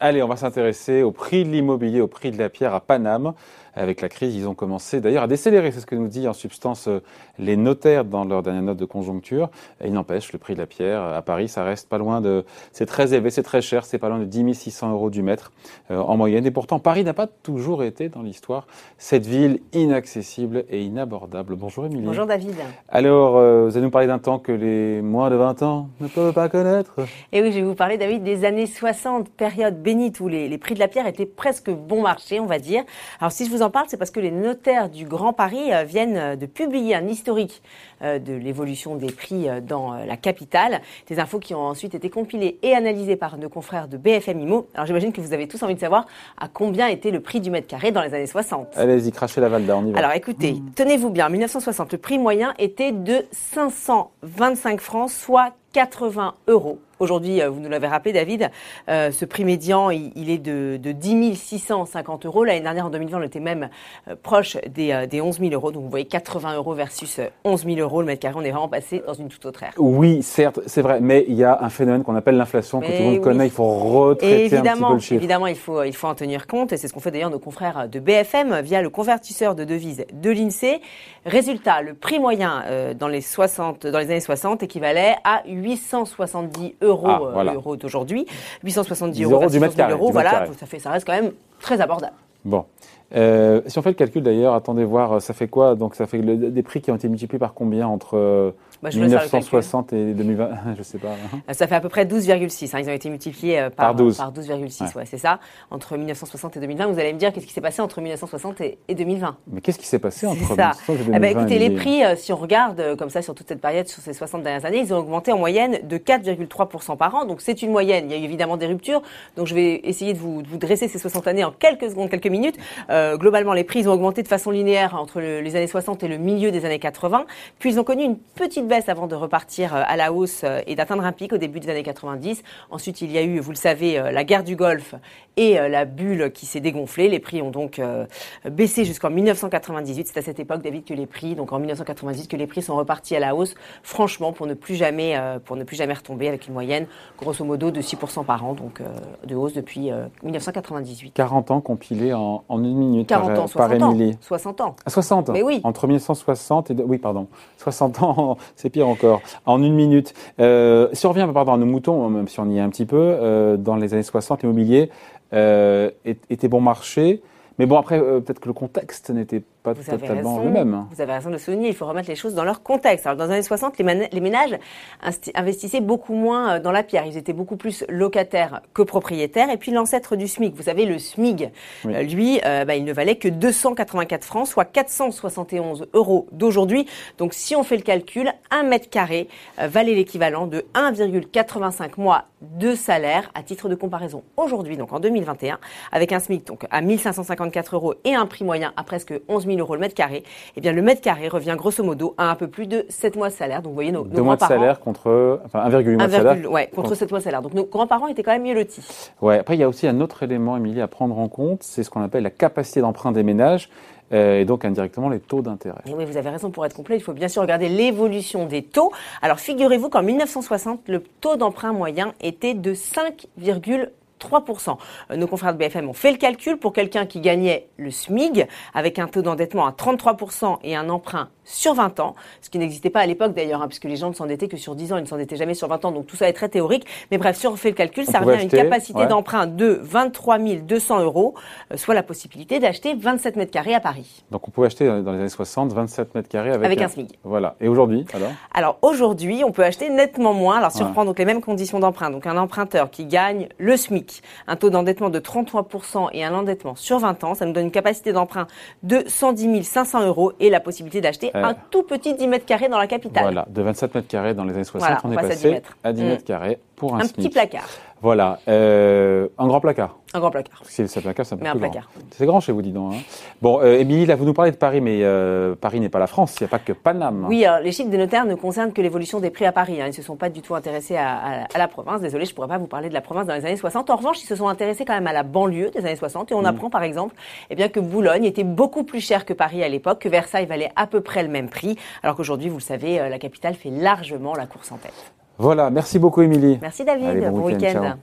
Allez, on va s'intéresser au prix de l'immobilier, au prix de la pierre à Paname. Avec la crise, ils ont commencé d'ailleurs à décélérer, c'est ce que nous dit en substance euh, les notaires dans leur dernière note de conjoncture. Et il n'empêche, le prix de la pierre à Paris, ça reste pas loin de... C'est très élevé, c'est très cher, c'est pas loin de 10 600 euros du mètre euh, en moyenne. Et pourtant, Paris n'a pas toujours été dans l'histoire cette ville inaccessible et inabordable. Bonjour Émilie. Bonjour David. Alors, euh, vous allez nous parler d'un temps que les moins de 20 ans ne peuvent pas connaître? Et oui, je vais vous parler, David, des années 60, période bénite où les, les prix de la pierre étaient presque bon marché, on va dire. Alors, si je vous en parle, c'est parce que les notaires du Grand Paris euh, viennent euh, de publier un historique euh, de l'évolution des prix dans la capitale. Des infos qui ont ensuite été compilées et analysées par nos confrères de BFM IMO. Alors j'imagine que vous avez tous envie de savoir à combien était le prix du mètre carré dans les années 60. Allez-y, crachez la Valda, on y va. Alors écoutez, mmh. tenez-vous bien, en 1960, le prix moyen était de 525 francs, soit 80 euros. Aujourd'hui, euh, vous nous l'avez rappelé, David, euh, ce prix médian, il, est de, de 10 650 euros. L'année dernière, en 2020, on était même euh, proche des, des 11 000 euros. Donc, vous voyez, 80 euros versus 11 000 euros le mètre carré. On est vraiment passé dans une toute autre ère. Oui, certes, c'est vrai. Mais il y a un phénomène qu'on appelle l'inflation, que tout le monde connaît. Il faut retraiter un petit peu le chiffre. Évidemment, il faut, il faut en tenir compte. Et c'est ce qu'on fait d'ailleurs nos confrères de BFM via le convertisseur de devises de l'INSEE. Résultat, le prix moyen dans, les 60, dans les années 60 équivalait à 800 870 euros, ah, euh, euros d'aujourd'hui, 870 euros, du mètre carré, euros, voilà, ça fait, ça reste quand même très abordable. Bon. Euh, si on fait le calcul d'ailleurs, attendez voir, ça fait quoi? Donc ça fait des prix qui ont été multipliés par combien entre 1960 bah, et 2020, je sais pas. Euh, ça fait à peu près 12,6. Hein. Ils ont été multipliés euh, par, 12. Par 12,6, ouais. c'est ça. Entre 1960 et 2020, vous allez me dire qu'est-ce qui s'est passé entre 1960 et, 2020 Mais qu'est-ce qui s'est passé entre 1960 et 2020 eh ben, Écoutez, les prix, euh, si on regarde comme ça sur toute cette période, sur ces 60 dernières années, ils ont augmenté en moyenne de 4,3% par an. Donc c'est une moyenne. Il y a eu évidemment des ruptures. Donc je vais essayer de vous, de vous dresser ces 60 années en quelques secondes, quelques minutes. globalement, les prix ils ont augmenté de façon linéaire entre les années 60 et le milieu des années 80. Puis ils ont connu une petite baisse avant de repartir euh, à la hausse euh, et d'atteindre un pic au début des années 90. Ensuite, il y a eu, vous le savez, euh, la guerre du Golfe et la bulle qui s'est dégonflée. Les prix ont donc baissé jusqu'en 1998. C'est à cette époque, David, que les prix, donc en 1998, que les prix sont repartis à la hausse, franchement, pour ne plus jamais, pour ne plus jamais retomber avec une moyenne, grosso modo, de 6% par an, donc de hausse depuis 1998. 40 ans compilés en, une minute 40 par, ans, 60 ans. 60 ans. 60 Mais oui. Entre 1960 et... Oui, pardon. 60 ans, c'est pire encore en une minute. Euh, si on revient pardon, à nos moutons, même si on y est un petit peu, euh, dans les années 60, l'immobilier euh, était bon marché. Mais bon, après, euh, peut-être que le contexte n'était pas totalement le même. Vous avez raison de souligner, il faut remettre les choses dans leur contexte. Alors, dans les années 60, les, ménages investissaient beaucoup moins euh, dans la pierre. Ils étaient beaucoup plus locataires que propriétaires. Et puis, l'ancêtre du SMIC, vous savez, le SMIG, euh, lui, bah, il ne valait que 284 francs, soit 471 euros d'aujourd'hui. Donc, si on fait le calcul, un mètre carré valait l'équivalent de 1,85 mois de salaire à titre de comparaison. Aujourd'hui, donc en 2021, avec un SMIC donc à 1550 euros et un prix moyen à presque 11 000 euros le mètre carré, eh bien le mètre carré revient grosso modo à un peu plus de 7 mois de salaire. Donc vous voyez nos, nos mois de salaire contre enfin 1,8 mois de salaire. Ouais, contre 7 mois de salaire. Donc nos grands-parents étaient quand même mieux lotis. Ouais, après il y a aussi un autre élément Émilie à prendre en compte, c'est ce qu'on appelle la capacité d'emprunt des ménages. Euh, et donc indirectement les taux d'intérêt. Oui, vous avez raison, pour être complet, il faut bien sûr regarder l'évolution des taux. Alors figurez-vous qu'en 1960, le taux d'emprunt moyen était de 5,3%. 3%. Euh, nos confrères de BFM ont fait le calcul pour quelqu'un qui gagnait le SMIG avec un taux d'endettement à 33% et un emprunt sur 20 ans, ce qui n'existait pas à l'époque d'ailleurs, hein, puisque les gens ne s'endettaient que sur 10 ans, ils ne s'endettaient jamais sur 20 ans, donc tout ça est très théorique. Mais bref, si on fait le calcul, ça revient à une capacité d'emprunt de 23 200 euros, euh, soit la possibilité d'acheter 27 mètres carrés à Paris. Donc on pouvait acheter dans les années 60 27 mètres carrés avec, avec un, SMIG. Voilà. Et aujourd'hui, alors? Alors aujourd'hui, on peut acheter nettement moins. Alors si on prend donc les mêmes conditions d'emprunt, donc un emprunteur qui gagne le SMIC, un taux d'endettement de 33% et un endettement sur 20 ans. Ça nous donne une capacité d'emprunt de 110 500 euros et la possibilité d'acheter un tout petit 10 mètres carrés dans la capitale. Voilà, de 27 mètres carrés dans les années 60, on, est passé à 10 mètres, carrés pour un, un petit placard. Voilà, euh, un grand placard. Un grand placard. Que c'est placard, c'est un peu mais un placard. C'est grand chez vous, dis donc. Hein. Bon, euh, Émilie, là, vous nous parlez de Paris, mais euh, Paris n'est pas la France, il n'y a pas que Paname. Oui, alors, les chiffres des notaires ne concernent que l'évolution des prix à Paris. Hein. Ils ne se sont pas du tout intéressés à, à, la province. Désolé, je ne pourrais pas vous parler de la province dans les années 60. En revanche, ils se sont intéressés quand même à la banlieue des années 60. Et on mm. apprend, par exemple, eh bien, que Boulogne était beaucoup plus cher que Paris à l'époque, que Versailles valait à peu près le même prix, alors qu'aujourd'hui, vous le savez, la capitale fait largement la course en tête. Voilà, merci beaucoup Émilie. Merci David, bon, week-end.